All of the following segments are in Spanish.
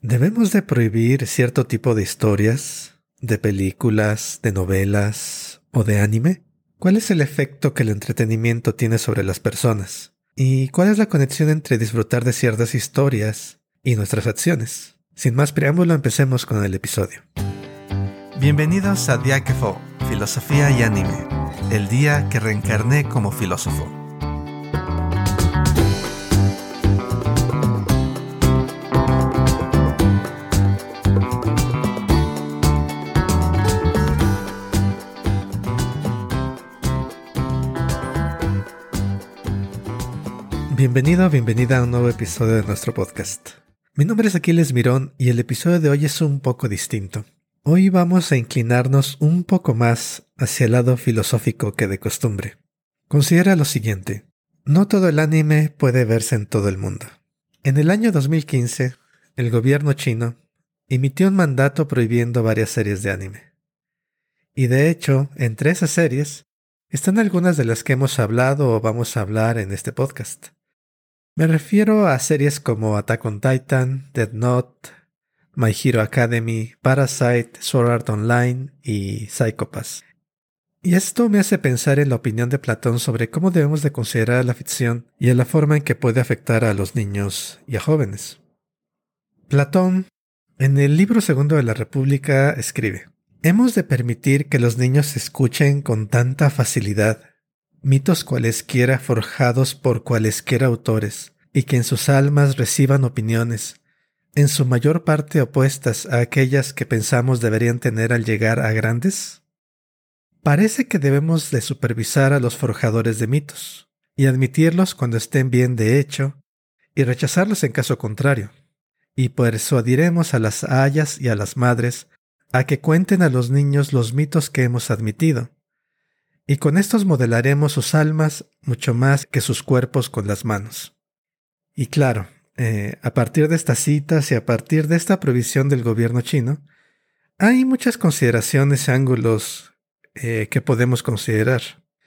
¿Debemos de prohibir cierto tipo de historias, de películas, de novelas o de anime? ¿Cuál es el efecto que el entretenimiento tiene sobre las personas? ¿Y cuál es la conexión entre disfrutar de ciertas historias y nuestras acciones? Sin más preámbulo, empecemos con el episodio. Bienvenidos a Diakefo, Filosofía y Anime, el día que reencarné como filósofo. Bienvenido, bienvenida a un nuevo episodio de nuestro podcast. Mi nombre es Aquiles Mirón y el episodio de hoy es un poco distinto. Hoy vamos a inclinarnos un poco más hacia el lado filosófico que de costumbre. Considera lo siguiente. No todo el anime puede verse en todo el mundo. En el año 2015, el gobierno chino emitió un mandato prohibiendo varias series de anime. Y de hecho, entre esas series están algunas de las que hemos hablado o vamos a hablar en este podcast. Me refiero a series como Attack on Titan, Dead Note, My Hero Academy, Parasite, Sword Art Online y Psychopass. Y esto me hace pensar en la opinión de Platón sobre cómo debemos de considerar la ficción y en la forma en que puede afectar a los niños y a jóvenes. Platón, en el libro segundo de la República, escribe, Hemos de permitir que los niños escuchen con tanta facilidad mitos cualesquiera forjados por cualesquiera autores, y que en sus almas reciban opiniones, en su mayor parte opuestas a aquellas que pensamos deberían tener al llegar a grandes? Parece que debemos de supervisar a los forjadores de mitos, y admitirlos cuando estén bien de hecho, y rechazarlos en caso contrario, y persuadiremos a las ayas y a las madres a que cuenten a los niños los mitos que hemos admitido, y con estos modelaremos sus almas mucho más que sus cuerpos con las manos. Y claro, eh, a partir de estas citas y a partir de esta provisión del gobierno chino, hay muchas consideraciones y ángulos eh, que podemos considerar,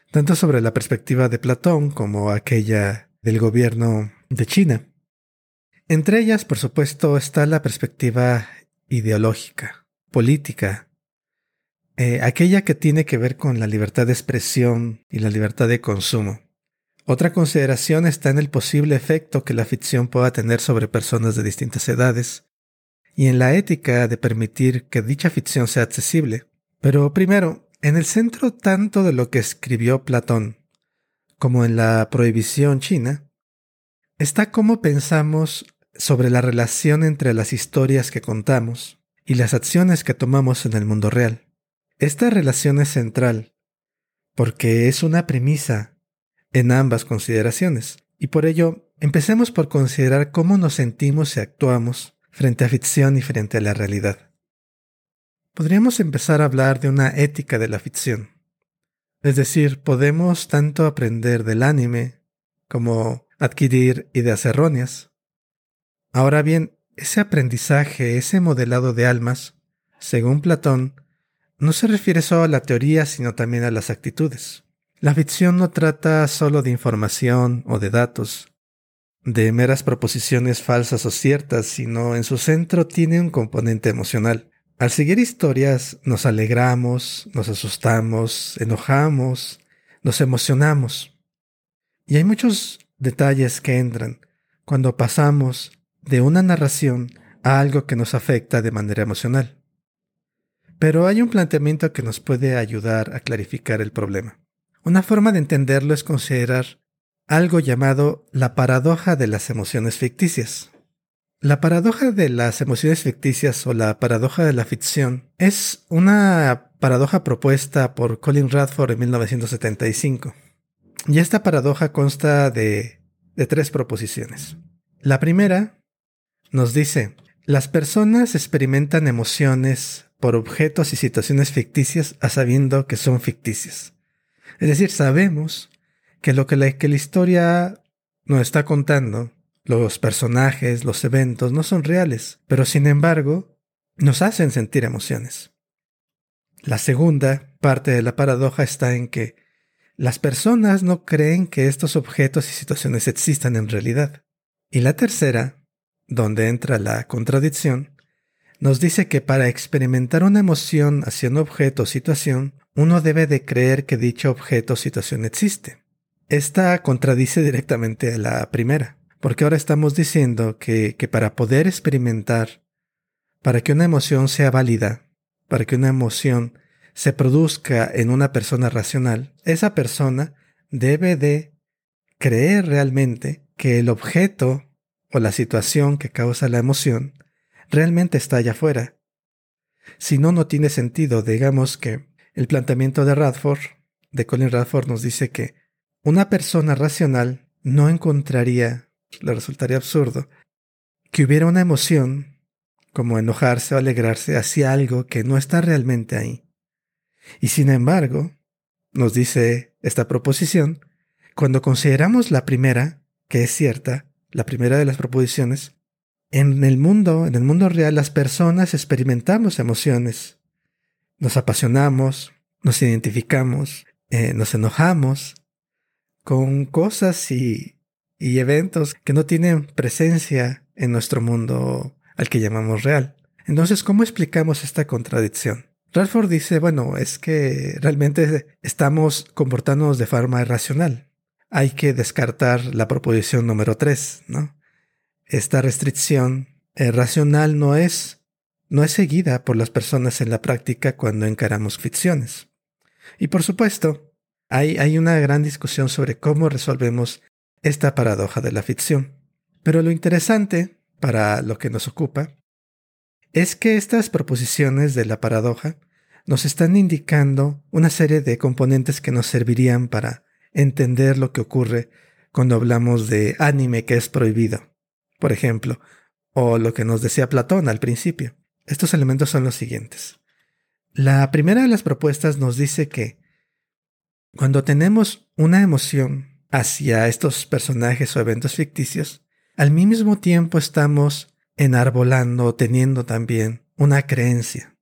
tanto sobre la perspectiva de Platón como aquella del gobierno de China. Entre ellas, por supuesto, está la perspectiva ideológica, política, eh, aquella que tiene que ver con la libertad de expresión y la libertad de consumo. Otra consideración está en el posible efecto que la ficción pueda tener sobre personas de distintas edades y en la ética de permitir que dicha ficción sea accesible. Pero primero, en el centro tanto de lo que escribió Platón como en la prohibición china, está cómo pensamos sobre la relación entre las historias que contamos y las acciones que tomamos en el mundo real. Esta relación es central porque es una premisa en ambas consideraciones y por ello empecemos por considerar cómo nos sentimos y actuamos frente a ficción y frente a la realidad. Podríamos empezar a hablar de una ética de la ficción. Es decir, podemos tanto aprender del anime como adquirir ideas erróneas. Ahora bien, ese aprendizaje, ese modelado de almas, según Platón, no se refiere solo a la teoría, sino también a las actitudes. La ficción no trata solo de información o de datos, de meras proposiciones falsas o ciertas, sino en su centro tiene un componente emocional. Al seguir historias nos alegramos, nos asustamos, enojamos, nos emocionamos. Y hay muchos detalles que entran cuando pasamos de una narración a algo que nos afecta de manera emocional. Pero hay un planteamiento que nos puede ayudar a clarificar el problema. Una forma de entenderlo es considerar algo llamado la paradoja de las emociones ficticias. La paradoja de las emociones ficticias o la paradoja de la ficción es una paradoja propuesta por Colin Radford en 1975. Y esta paradoja consta de, de tres proposiciones. La primera nos dice, las personas experimentan emociones por objetos y situaciones ficticias a sabiendo que son ficticias. Es decir, sabemos que lo que la, que la historia nos está contando, los personajes, los eventos, no son reales, pero sin embargo nos hacen sentir emociones. La segunda parte de la paradoja está en que las personas no creen que estos objetos y situaciones existan en realidad. Y la tercera donde entra la contradicción, nos dice que para experimentar una emoción hacia un objeto o situación, uno debe de creer que dicho objeto o situación existe. Esta contradice directamente a la primera, porque ahora estamos diciendo que, que para poder experimentar, para que una emoción sea válida, para que una emoción se produzca en una persona racional, esa persona debe de creer realmente que el objeto o la situación que causa la emoción realmente está allá afuera. Si no, no tiene sentido. Digamos que el planteamiento de Radford, de Colin Radford, nos dice que una persona racional no encontraría, le resultaría absurdo, que hubiera una emoción, como enojarse o alegrarse, hacia algo que no está realmente ahí. Y sin embargo, nos dice esta proposición, cuando consideramos la primera, que es cierta, la primera de las proposiciones, en el mundo, en el mundo real, las personas experimentamos emociones. Nos apasionamos, nos identificamos, eh, nos enojamos con cosas y, eventos que no tienen presencia en nuestro mundo al que llamamos real. Entonces, ¿cómo explicamos esta contradicción? Radford dice, bueno, es que realmente estamos comportándonos de forma irracional. Hay que descartar la proposición número 3, ¿no? Esta restricción racional no es, no es seguida por las personas en la práctica cuando encaramos ficciones. Y por supuesto, hay, hay una gran discusión sobre cómo resolvemos esta paradoja de la ficción. Pero lo interesante, para lo que nos ocupa, es que estas proposiciones de la paradoja nos están indicando una serie de componentes que nos servirían para entender lo que ocurre cuando hablamos de anime que es prohibido por ejemplo, o lo que nos decía Platón al principio. Estos elementos son los siguientes. La primera de las propuestas nos dice que cuando tenemos una emoción hacia estos personajes o eventos ficticios, al mismo tiempo estamos enarbolando o teniendo también una creencia.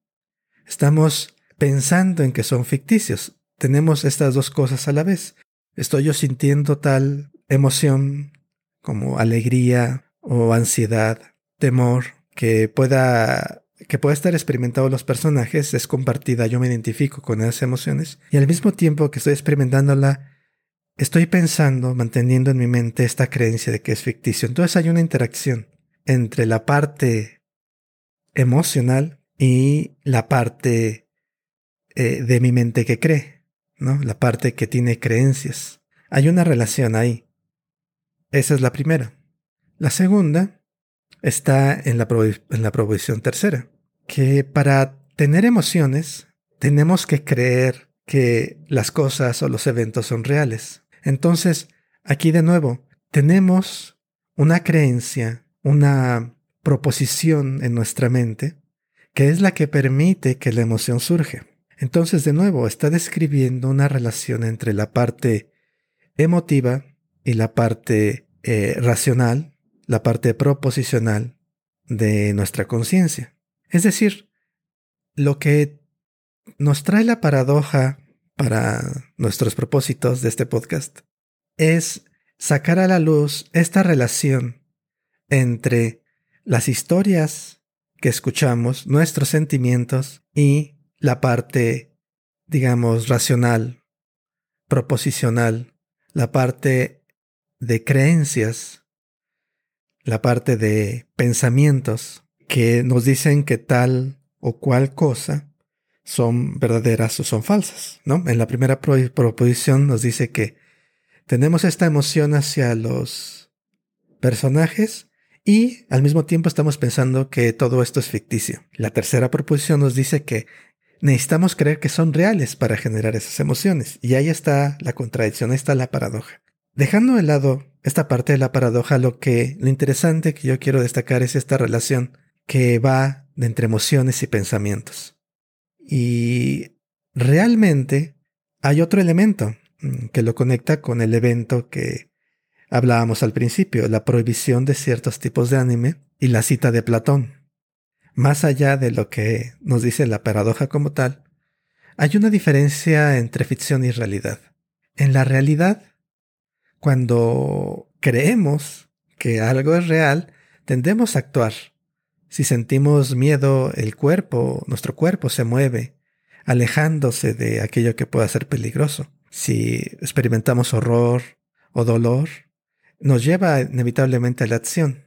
Estamos pensando en que son ficticios. Tenemos estas dos cosas a la vez. Estoy yo sintiendo tal emoción como alegría, o ansiedad, temor que pueda que pueda estar experimentado los personajes es compartida, yo me identifico con esas emociones y al mismo tiempo que estoy experimentándola estoy pensando, manteniendo en mi mente esta creencia de que es ficticio. Entonces hay una interacción entre la parte emocional y la parte eh, de mi mente que cree, ¿no? La parte que tiene creencias. Hay una relación ahí. Esa es la primera. La segunda está en la, en la proposición tercera, que para tener emociones tenemos que creer que las cosas o los eventos son reales. Entonces, aquí de nuevo, tenemos una creencia, una proposición en nuestra mente, que es la que permite que la emoción surge. Entonces, de nuevo, está describiendo una relación entre la parte emotiva y la parte eh, racional la parte proposicional de nuestra conciencia. Es decir, lo que nos trae la paradoja para nuestros propósitos de este podcast es sacar a la luz esta relación entre las historias que escuchamos, nuestros sentimientos y la parte, digamos, racional, proposicional, la parte de creencias la parte de pensamientos que nos dicen que tal o cual cosa son verdaderas o son falsas, ¿no? En la primera proposición nos dice que tenemos esta emoción hacia los personajes y al mismo tiempo estamos pensando que todo esto es ficticio. La tercera proposición nos dice que necesitamos creer que son reales para generar esas emociones. Y ahí está la contradicción, ahí está la paradoja. Dejando de lado esta parte de la paradoja, lo que lo interesante que yo quiero destacar es esta relación que va de entre emociones y pensamientos. Y realmente hay otro elemento mm, que lo conecta con el evento que hablábamos al principio, la prohibición de ciertos tipos de anime y la cita de Platón. Más allá de lo que nos dice la paradoja como tal, hay una diferencia entre ficción y realidad. En la realidad, cuando creemos que algo es real, tendemos a actuar. Si sentimos miedo, el cuerpo, nuestro cuerpo se mueve, alejándose de aquello que pueda ser peligroso. Si experimentamos horror o dolor, nos lleva inevitablemente a la acción.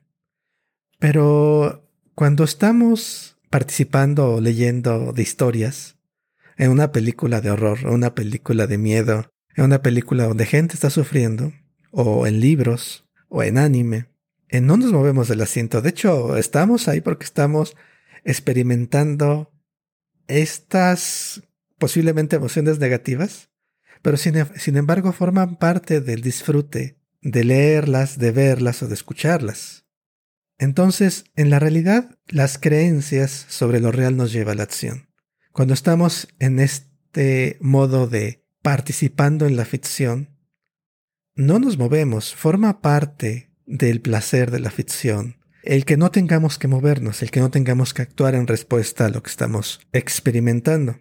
Pero cuando estamos participando o leyendo de historias, en una película de horror, en una película de miedo, en una película donde gente está sufriendo, o en libros, o en anime, eh, no nos movemos del asiento. De hecho, estamos ahí porque estamos experimentando estas posiblemente emociones negativas, pero sin, sin embargo forman parte del disfrute de leerlas, de verlas o de escucharlas. Entonces, en la realidad, las creencias sobre lo real nos lleva a la acción. Cuando estamos en este modo de participando en la ficción, no nos movemos, forma parte del placer de la ficción. El que no tengamos que movernos, el que no tengamos que actuar en respuesta a lo que estamos experimentando.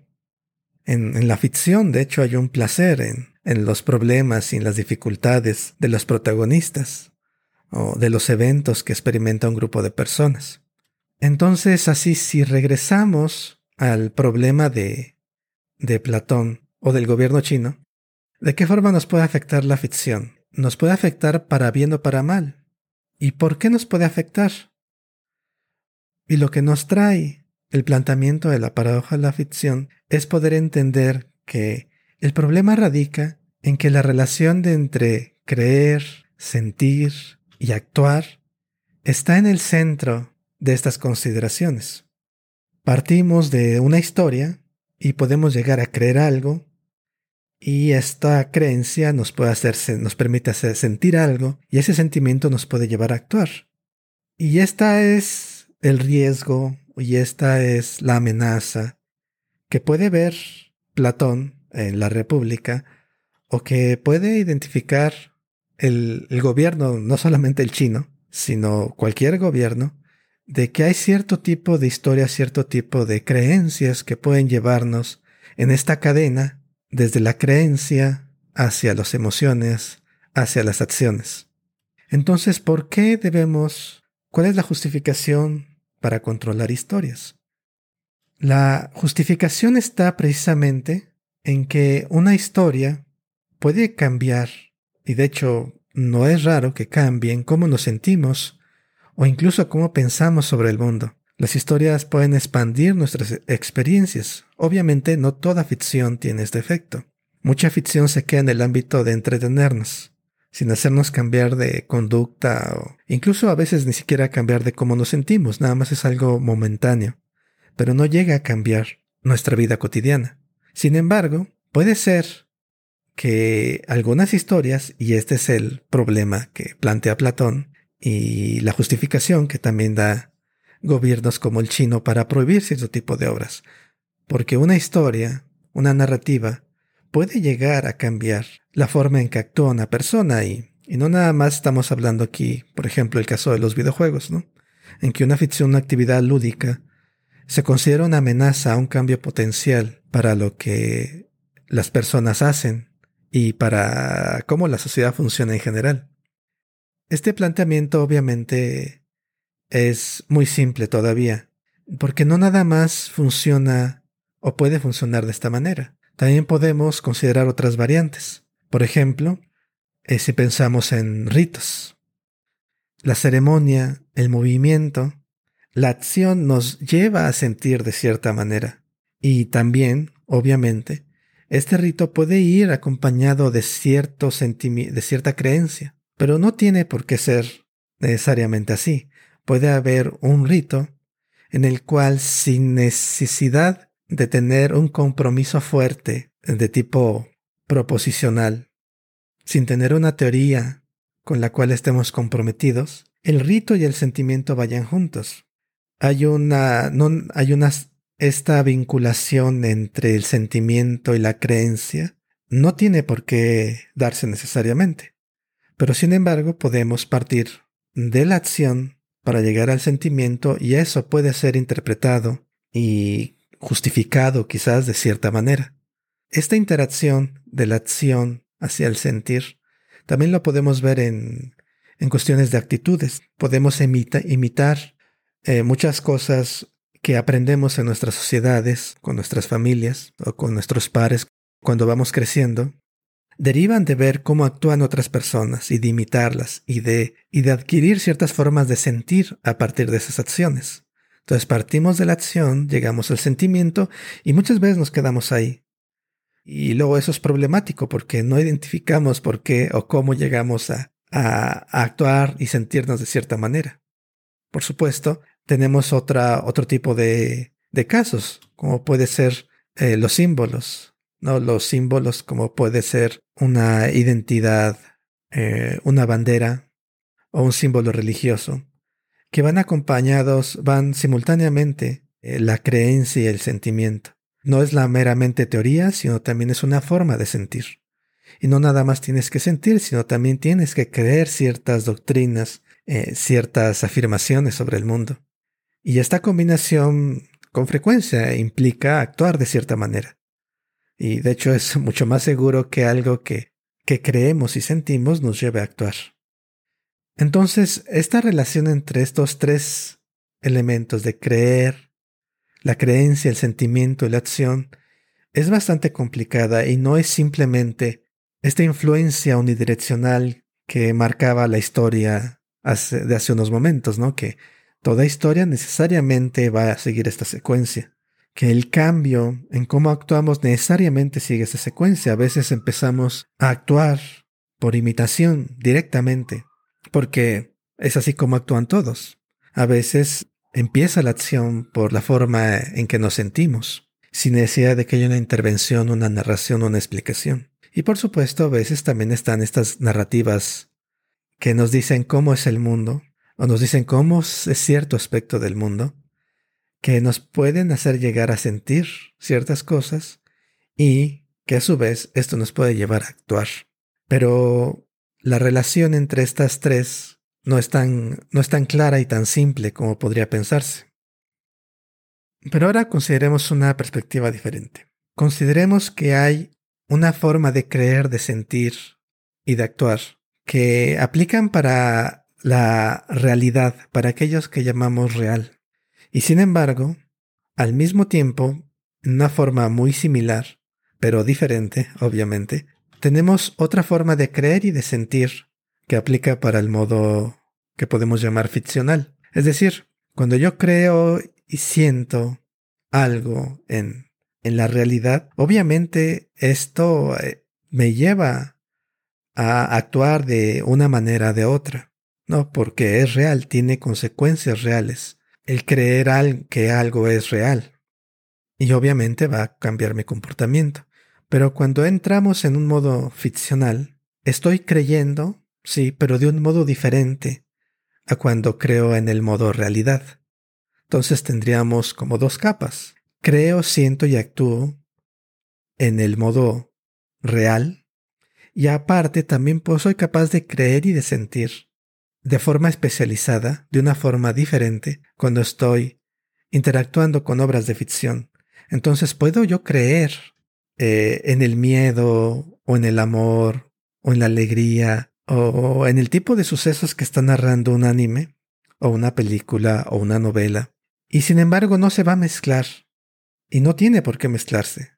En, la ficción, de hecho, hay un placer en, los problemas y en las dificultades de los protagonistas o de los eventos que experimenta un grupo de personas. Entonces, así, si regresamos al problema de, de Platón o del gobierno chino, ¿de qué forma nos puede afectar la ficción? Nos puede afectar para bien o para mal. ¿Y por qué nos puede afectar? Y lo que nos trae el planteamiento de la paradoja de la ficción es poder entender que el problema radica en que la relación de entre creer, sentir y actuar está en el centro de estas consideraciones. Partimos de una historia y podemos llegar a creer algo y esta creencia nos puede hacer, nos permite hacer sentir algo y ese sentimiento nos puede llevar a actuar. Y esta es el riesgo y esta es la amenaza que puede ver Platón en la República o que puede identificar el, el gobierno, no solamente el chino, sino cualquier gobierno, de que hay cierto tipo de historias, cierto tipo de creencias que pueden llevarnos en esta cadena desde la creencia hacia las emociones, hacia las acciones. Entonces, ¿por qué debemos, cuál es la justificación para controlar historias? La justificación está precisamente en que una historia puede cambiar, y de hecho no es raro que cambien cómo nos sentimos o incluso cómo pensamos sobre el mundo. Las historias pueden expandir nuestras experiencias. Obviamente no toda ficción tiene este efecto. Mucha ficción se queda en el ámbito de entretenernos, sin hacernos cambiar de conducta o incluso a veces ni siquiera cambiar de cómo nos sentimos, nada más es algo momentáneo pero no llega a cambiar nuestra vida cotidiana. Sin embargo, puede ser que algunas historias, y este es el problema que plantea Platón, y la justificación que también da gobiernos como el chino para prohibir cierto tipo de obras, porque una historia, una narrativa, puede llegar a cambiar la forma en que actúa una persona y, y no nada más estamos hablando aquí, por ejemplo, el caso de los videojuegos, ¿no? En que una ficción, una actividad lúdica, se considera una amenaza a un cambio potencial para lo que las personas hacen y para cómo la sociedad funciona en general. Este planteamiento obviamente es muy simple todavía, porque no nada más funciona o puede funcionar de esta manera. También podemos considerar otras variantes. Por ejemplo, eh, si pensamos en ritos. La ceremonia, el movimiento, la acción nos lleva a sentir de cierta manera. Y también, obviamente, este rito puede ir acompañado de, cierto de cierta creencia, pero no tiene por qué ser necesariamente así. Puede haber un rito en el cual sin necesidad de tener un compromiso fuerte de tipo proposicional, sin tener una teoría con la cual estemos comprometidos, el rito y el sentimiento vayan juntos hay una, no, hay una, esta vinculación entre el sentimiento y la creencia no tiene por qué darse necesariamente. Pero sin embargo podemos partir de la acción para llegar al sentimiento y eso puede ser interpretado y justificado quizás de cierta manera. Esta interacción de la acción hacia el sentir también lo podemos ver en, en cuestiones de actitudes. Podemos imitar eh, muchas cosas que aprendemos en nuestras sociedades, con nuestras familias o con nuestros pares cuando vamos creciendo, derivan de ver cómo actúan otras personas y de imitarlas y de, y de adquirir ciertas formas de sentir a partir de esas acciones. Entonces partimos de la acción, llegamos al sentimiento y muchas veces nos quedamos ahí. Y luego eso es problemático porque no identificamos por qué o cómo llegamos a, actuar y sentirnos de cierta manera. Por supuesto, tenemos otra, otro tipo de, de casos, como puede ser eh, los símbolos, ¿no? Los símbolos como puede ser una identidad, eh, una bandera o un símbolo religioso, que van acompañados, van simultáneamente eh, la creencia y el sentimiento. No es la meramente teoría, sino también es una forma de sentir. Y no nada más tienes que sentir, sino también tienes que creer ciertas doctrinas, eh, ciertas afirmaciones sobre el mundo. Y esta combinación con frecuencia implica actuar de cierta manera. Y de hecho es mucho más seguro que algo que, que creemos y sentimos nos lleve a actuar. Entonces, esta relación entre estos tres elementos de creer, la creencia, el sentimiento y la acción es bastante complicada y no es simplemente esta influencia unidireccional que marcaba la historia de hace unos momentos, ¿no? Que toda historia necesariamente va a seguir esta secuencia. Que el cambio en cómo actuamos necesariamente sigue esa secuencia. A veces empezamos a actuar por imitación directamente, porque es así como actúan todos. A veces empieza la acción por la forma en que nos sentimos, sin necesidad de que haya una intervención, una narración, una explicación. Y por supuesto, a veces también están estas narrativas que nos dicen cómo es el mundo, o nos dicen cómo es cierto aspecto del mundo, que nos pueden hacer llegar a sentir ciertas cosas y que a su vez esto nos puede llevar a actuar. Pero la relación entre estas tres no es tan, no es tan clara y tan simple como podría pensarse. Pero ahora consideremos una perspectiva diferente. Consideremos que hay una forma de creer, de sentir y de actuar que aplican para la realidad, para aquellos que llamamos real. Y sin embargo, al mismo tiempo, en una forma muy similar, pero diferente, obviamente, tenemos otra forma de creer y de sentir que aplica para el modo que podemos llamar ficcional. Es decir, cuando yo creo y siento algo en, en la realidad, obviamente esto eh, me lleva a actuar de una manera o de otra, ¿no? Porque es real, tiene consecuencias reales. El creer que algo es real. Y obviamente va a cambiar mi comportamiento. Pero cuando entramos en un modo ficcional, estoy creyendo, sí, pero de un modo diferente a cuando creo en el modo realidad. Entonces tendríamos como dos capas. Creo, siento y actúo en el modo real. Y aparte también pues, soy capaz de creer y de sentir de forma especializada, de una forma diferente, cuando estoy interactuando con obras de ficción. Entonces puedo yo creer eh, en el miedo o en el amor o en la alegría o en el tipo de sucesos que está narrando un anime o una película o una novela. Y sin embargo no se va a mezclar y no tiene por qué mezclarse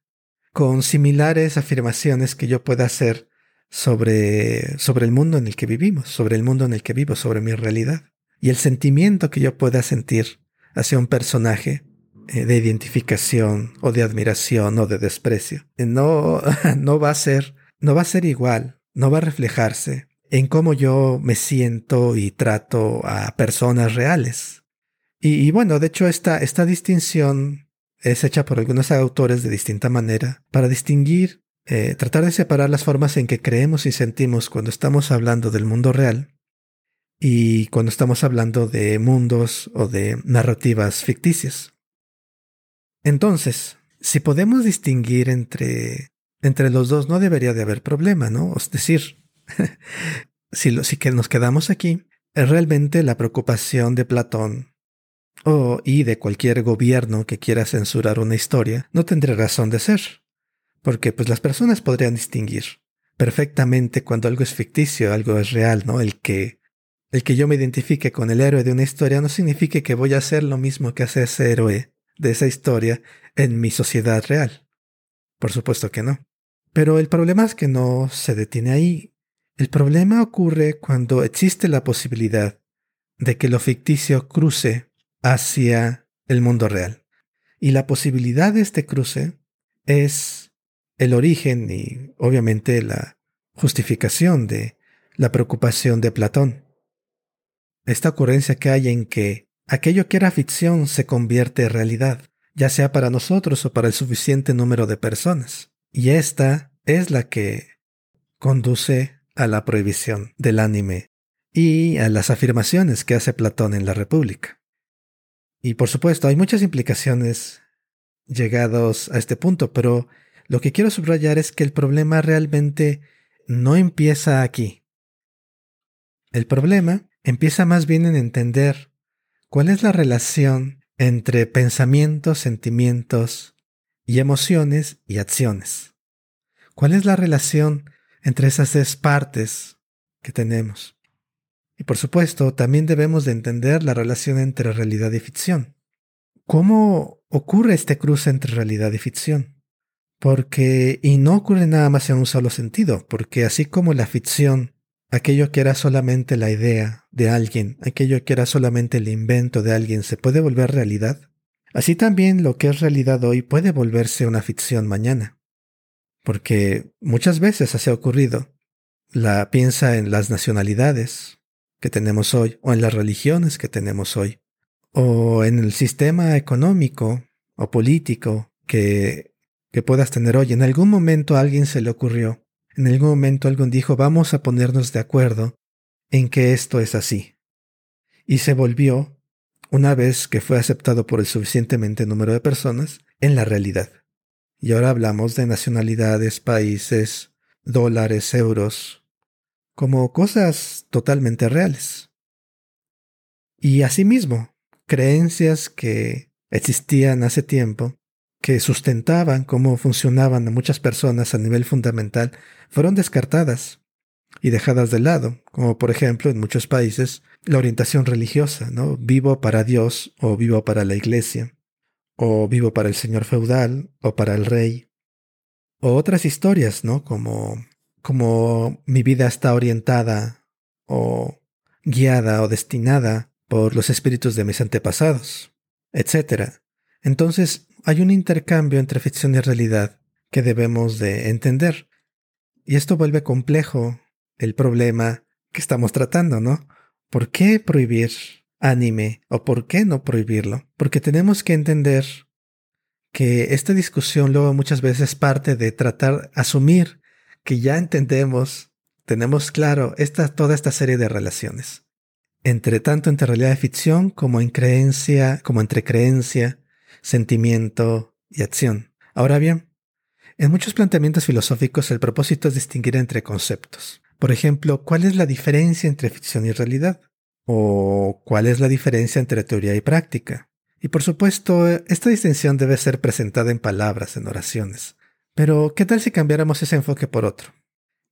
con similares afirmaciones que yo pueda hacer sobre, sobre el mundo en el que vivimos, sobre el mundo en el que vivo, sobre mi realidad. Y el sentimiento que yo pueda sentir hacia un personaje de identificación o de admiración o de desprecio. Eh, no, no va a ser, no va a ser igual, no va a reflejarse en cómo yo me siento y trato a personas reales. Y, bueno, de hecho esta, esta distinción es hecha por algunos autores de distinta manera para distinguir, eh, tratar de separar las formas en que creemos y sentimos cuando estamos hablando del mundo real y cuando estamos hablando de mundos o de narrativas ficticias. Entonces, si podemos distinguir entre, entre los dos, no debería de haber problema, ¿no? Es decir, si, lo, que nos quedamos aquí, realmente la preocupación de Platón o y de cualquier gobierno que quiera censurar una historia, no tendría razón de ser. Porque pues las personas podrían distinguir perfectamente cuando algo es ficticio, algo es real, ¿no? El que el que yo me identifique con el héroe de una historia no significa que voy a hacer lo mismo que hace ese héroe de esa historia en mi sociedad real. Por supuesto que no. Pero el problema es que no se detiene ahí. El problema ocurre cuando existe la posibilidad de que lo ficticio cruce hacia el mundo real. Y la posibilidad de este cruce es el origen y obviamente la justificación de la preocupación de Platón. Esta ocurrencia que hay en que aquello que era ficción se convierte en realidad, ya sea para nosotros o para el suficiente número de personas. Y esta es la que conduce a la prohibición del anime y a las afirmaciones que hace Platón en la República. Y por supuesto, hay muchas implicaciones llegados a este punto, pero lo que quiero subrayar es que el problema realmente no empieza aquí. El problema empieza más bien en entender cuál es la relación entre pensamientos, sentimientos y emociones y acciones. ¿Cuál es la relación entre esas tres partes que tenemos? Y por supuesto, también debemos de entender la relación entre realidad y ficción. ¿Cómo ocurre este cruce entre realidad y ficción? Porque, y no ocurre nada más en un solo sentido, porque así como la ficción, aquello que era solamente la idea de alguien, aquello que era solamente el invento de alguien, se puede volver realidad, así también lo que es realidad hoy puede volverse una ficción mañana. Porque muchas veces así ha ocurrido. La piensa en las nacionalidades que tenemos hoy, o en las religiones que tenemos hoy, o en el sistema económico o político que, que puedas tener hoy. En algún momento a alguien se le ocurrió, en algún momento alguien dijo vamos a ponernos de acuerdo en que esto es así. Y se volvió, una vez que fue aceptado por el suficientemente número de personas, en la realidad. Y ahora hablamos de nacionalidades, países, dólares, euros, como cosas totalmente reales. Y asimismo, creencias que existían hace tiempo, que sustentaban cómo funcionaban a muchas personas a nivel fundamental, fueron descartadas y dejadas de lado, como por ejemplo en muchos países la orientación religiosa, ¿no? Vivo para Dios o vivo para la iglesia, o vivo para el señor feudal o para el rey, o otras historias, ¿no? Como como mi vida está orientada o guiada o destinada por los espíritus de mis antepasados, etc. Entonces hay un intercambio entre ficción y realidad que debemos de entender. Y esto vuelve complejo el problema que estamos tratando, ¿no? ¿Por qué prohibir anime o por qué no prohibirlo? Porque tenemos que entender que esta discusión luego muchas veces parte de tratar, asumir que ya entendemos, tenemos claro esta, toda esta serie de relaciones entre tanto entre realidad y ficción como en creencia, como entre creencia, sentimiento y acción. Ahora bien, en muchos planteamientos filosóficos el propósito es distinguir entre conceptos. Por ejemplo, ¿cuál es la diferencia entre ficción y realidad? ¿O cuál es la diferencia entre teoría y práctica? Y por supuesto, esta distinción debe ser presentada en palabras, en oraciones. Pero, ¿qué tal si cambiáramos ese enfoque por otro?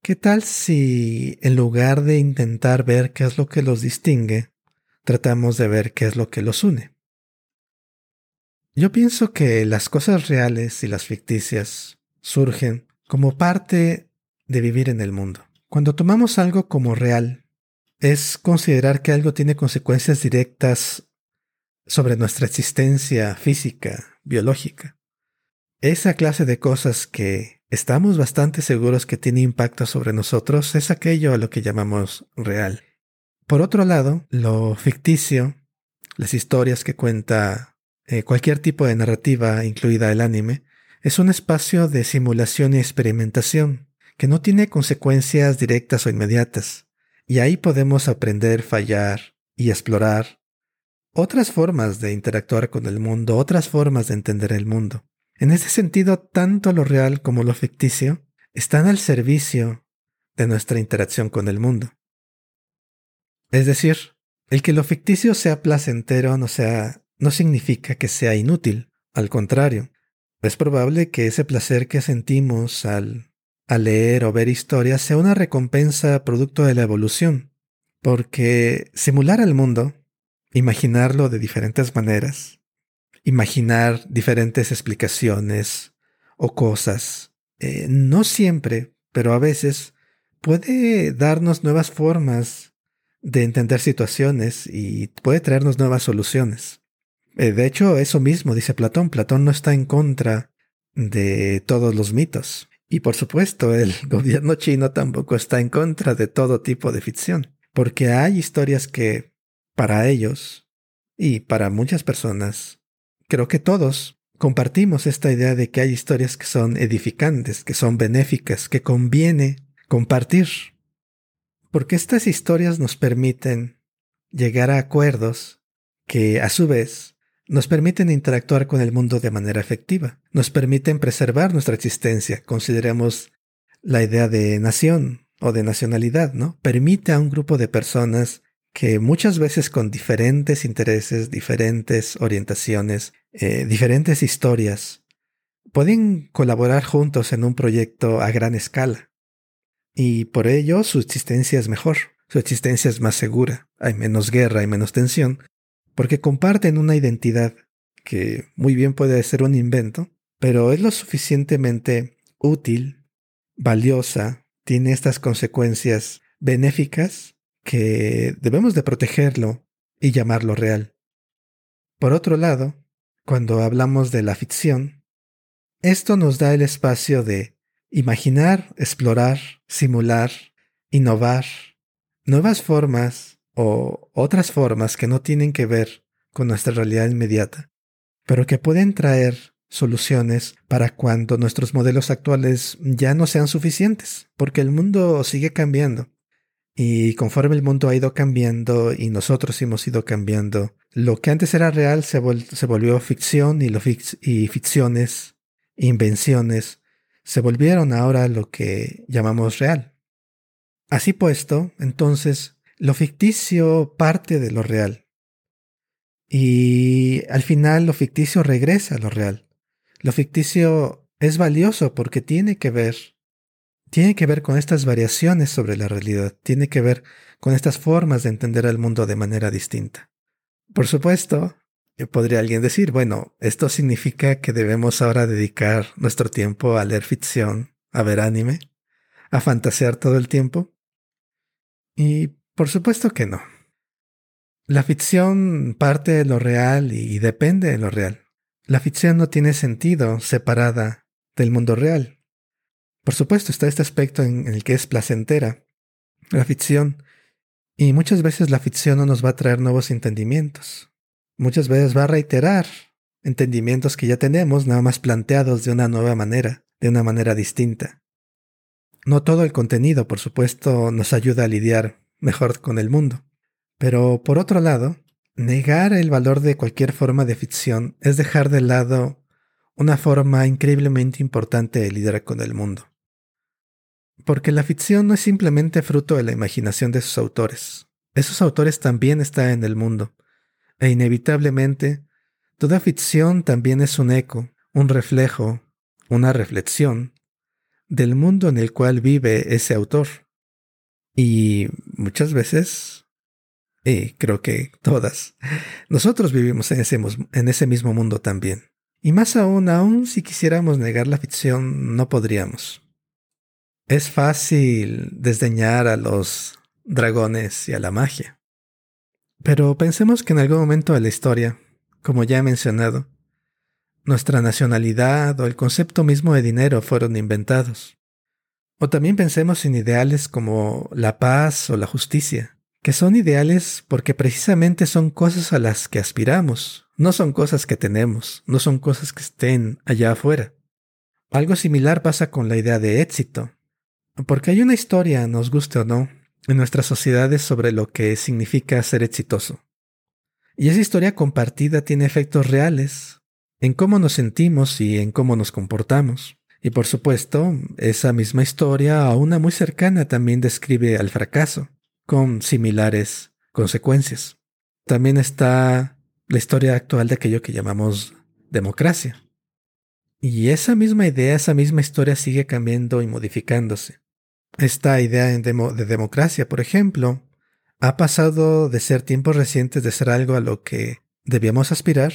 ¿Qué tal si en lugar de intentar ver qué es lo que los distingue, tratamos de ver qué es lo que los une? Yo pienso que las cosas reales y las ficticias surgen como parte de vivir en el mundo. Cuando tomamos algo como real, es considerar que algo tiene consecuencias directas sobre nuestra existencia física, biológica. Esa clase de cosas que estamos bastante seguros que tiene impacto sobre nosotros es aquello a lo que llamamos real. Por otro lado, lo ficticio, las historias que cuenta eh, cualquier tipo de narrativa, incluida el anime, es un espacio de simulación y experimentación que no tiene consecuencias directas o inmediatas, y ahí podemos aprender, fallar y explorar otras formas de interactuar con el mundo, otras formas de entender el mundo. En ese sentido, tanto lo real como lo ficticio están al servicio de nuestra interacción con el mundo. Es decir, el que lo ficticio sea placentero no sea no significa que sea inútil, al contrario, es probable que ese placer que sentimos al, al leer o ver historias sea una recompensa producto de la evolución, Porque simular al mundo, imaginarlo de diferentes maneras, imaginar diferentes explicaciones o cosas, eh, no siempre, pero a veces puede darnos nuevas formas de entender situaciones y puede traernos nuevas soluciones. Eh, de hecho, eso mismo dice Platón. Platón no está en contra de todos los mitos. Y por supuesto, el gobierno chino tampoco está en contra de todo tipo de ficción, porque hay historias que, para ellos, y para muchas personas, creo que todos compartimos esta idea de que hay historias que son edificantes, que son benéficas, que conviene compartir. Porque estas historias nos permiten llegar a acuerdos que, a su vez, nos permiten interactuar con el mundo de manera efectiva, nos permiten preservar nuestra existencia. Consideremos la idea de nación o de nacionalidad, ¿no? Permite a un grupo de personas que muchas veces con diferentes intereses, diferentes orientaciones, eh, diferentes historias, pueden colaborar juntos en un proyecto a gran escala. Y por ello su existencia es mejor, su existencia es más segura, hay menos guerra, hay menos tensión, porque comparten una identidad que muy bien puede ser un invento, pero es lo suficientemente útil, valiosa, tiene estas consecuencias benéficas que debemos de protegerlo y llamarlo real. Por otro lado, cuando hablamos de la ficción, esto nos da el espacio de imaginar, explorar, simular, innovar, nuevas formas o otras formas que no tienen que ver con nuestra realidad inmediata, pero que pueden traer soluciones para cuando nuestros modelos actuales ya no sean suficientes, porque el mundo sigue cambiando y conforme el mundo ha ido cambiando y nosotros hemos ido cambiando, lo que antes era real se, volvió ficción y, y ficciones, invenciones, se volvieron ahora lo que llamamos real. Así puesto, entonces, lo ficticio parte de lo real. Y al final lo ficticio regresa a lo real. Lo ficticio es valioso porque tiene que ver tiene que ver con estas variaciones sobre la realidad, tiene que ver con estas formas de entender al mundo de manera distinta. Por supuesto, podría alguien decir, bueno, esto significa que debemos ahora dedicar nuestro tiempo a leer ficción, a ver anime, a fantasear todo el tiempo. Y por supuesto que no. La ficción parte de lo real y depende de lo real. La ficción no tiene sentido separada del mundo real. Por supuesto, está este aspecto en, el que es placentera, la ficción, y muchas veces la ficción no nos va a traer nuevos entendimientos. Muchas veces va a reiterar entendimientos que ya tenemos, nada más planteados de una nueva manera, de una manera distinta. No todo el contenido, por supuesto, nos ayuda a lidiar mejor con el mundo. Pero, por otro lado, negar el valor de cualquier forma de ficción es dejar de lado una forma increíblemente importante de lidiar con el mundo. Porque la ficción no es simplemente fruto de la imaginación de sus autores. Esos autores también están en el mundo. E inevitablemente, toda ficción también es un eco, un reflejo, una reflexión del mundo en el cual vive ese autor. Y muchas veces, y creo que todas, nosotros vivimos en ese, en ese mismo mundo también. Y más aún, aún si quisiéramos negar la ficción, no podríamos. Es fácil desdeñar a los dragones y a la magia. Pero pensemos que en algún momento de la historia, como ya he mencionado, nuestra nacionalidad o el concepto mismo de dinero fueron inventados. O también pensemos en ideales como la paz o la justicia, que son ideales porque precisamente son cosas a las que aspiramos, no son cosas que tenemos, no son cosas que estén allá afuera. Algo similar pasa con la idea de éxito, porque hay una historia, nos guste o no, en nuestras sociedades sobre lo que significa ser exitoso. Y esa historia compartida tiene efectos reales en cómo nos sentimos y en cómo nos comportamos. Y por supuesto, esa misma historia, a una muy cercana, también describe al fracaso, con similares consecuencias. También está la historia actual de aquello que llamamos democracia. Y esa misma idea, esa misma historia sigue cambiando y modificándose. Esta idea de democracia, por ejemplo, ha pasado de ser tiempos recientes de ser algo a lo que debíamos aspirar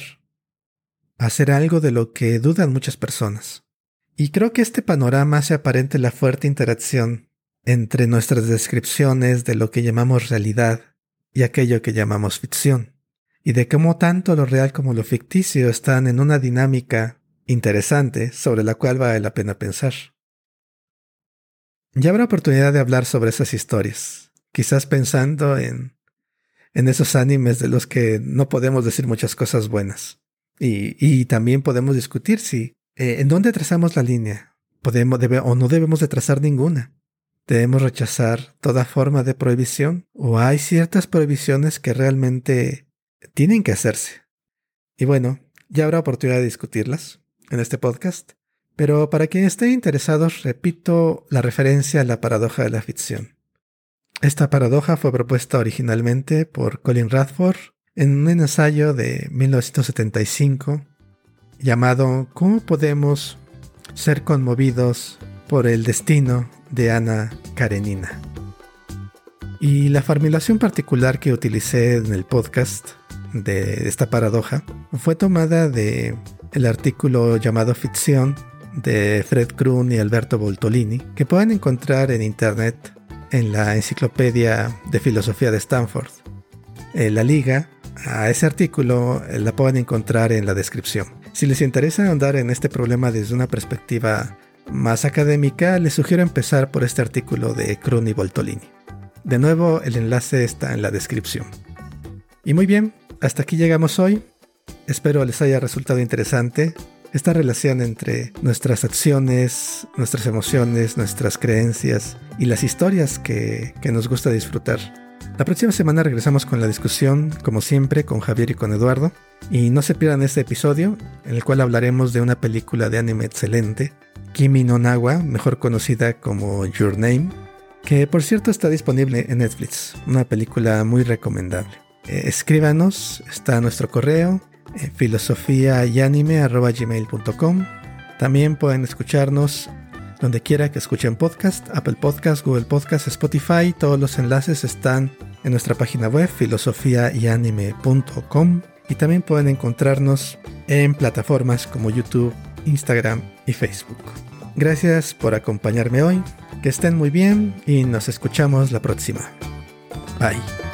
a ser algo de lo que dudan muchas personas. Y creo que este panorama hace aparente la fuerte interacción entre nuestras descripciones de lo que llamamos realidad y aquello que llamamos ficción, y de cómo tanto lo real como lo ficticio están en una dinámica interesante sobre la cual vale la pena pensar. Ya habrá oportunidad de hablar sobre esas historias, quizás pensando en, en esos animes de los que no podemos decir muchas cosas buenas. Y, y también podemos discutir si, eh, ¿en dónde trazamos la línea? ¿Podemos, o no debemos de trazar ninguna? ¿Debemos rechazar toda forma de prohibición? ¿O hay ciertas prohibiciones que realmente tienen que hacerse? Y bueno, ya habrá oportunidad de discutirlas en este podcast. Pero para quien esté interesados, repito la referencia a la paradoja de la ficción. Esta paradoja fue propuesta originalmente por Colin Radford en un ensayo de 1975 llamado ¿Cómo podemos ser conmovidos por el destino de Ana Karenina? Y la formulación particular que utilicé en el podcast de esta paradoja fue tomada de el artículo llamado Ficción de Fred Kroon y Alberto Voltolini, que pueden encontrar en internet en la Enciclopedia de Filosofía de Stanford. Eh, la liga a ese artículo eh, la pueden encontrar en la descripción. Si les interesa ahondar en este problema desde una perspectiva más académica, les sugiero empezar por este artículo de y Voltolini. De nuevo, el enlace está en la descripción. Y muy bien, hasta aquí llegamos hoy. Espero les haya resultado interesante esta relación entre nuestras acciones, nuestras emociones, nuestras creencias y las historias que, que, nos gusta disfrutar. La próxima semana regresamos con la discusión, como siempre, con Javier y con Eduardo. Y no se pierdan este episodio, en el cual hablaremos de una película de anime excelente, Kimi no Nawa, mejor conocida como Your Name, que por cierto está disponible en Netflix, una película muy recomendable. Eh, escríbanos, está nuestro correo, eh, filosofiayanime.gmail.com. También pueden escucharnos donde quiera que escuchen podcast, Apple Podcast, Google Podcast, Spotify. Todos los enlaces están en nuestra página web filosofiayanime.com y también pueden encontrarnos en plataformas como YouTube, Instagram y Facebook. Gracias por acompañarme hoy, que estén muy bien y nos escuchamos la próxima. Bye.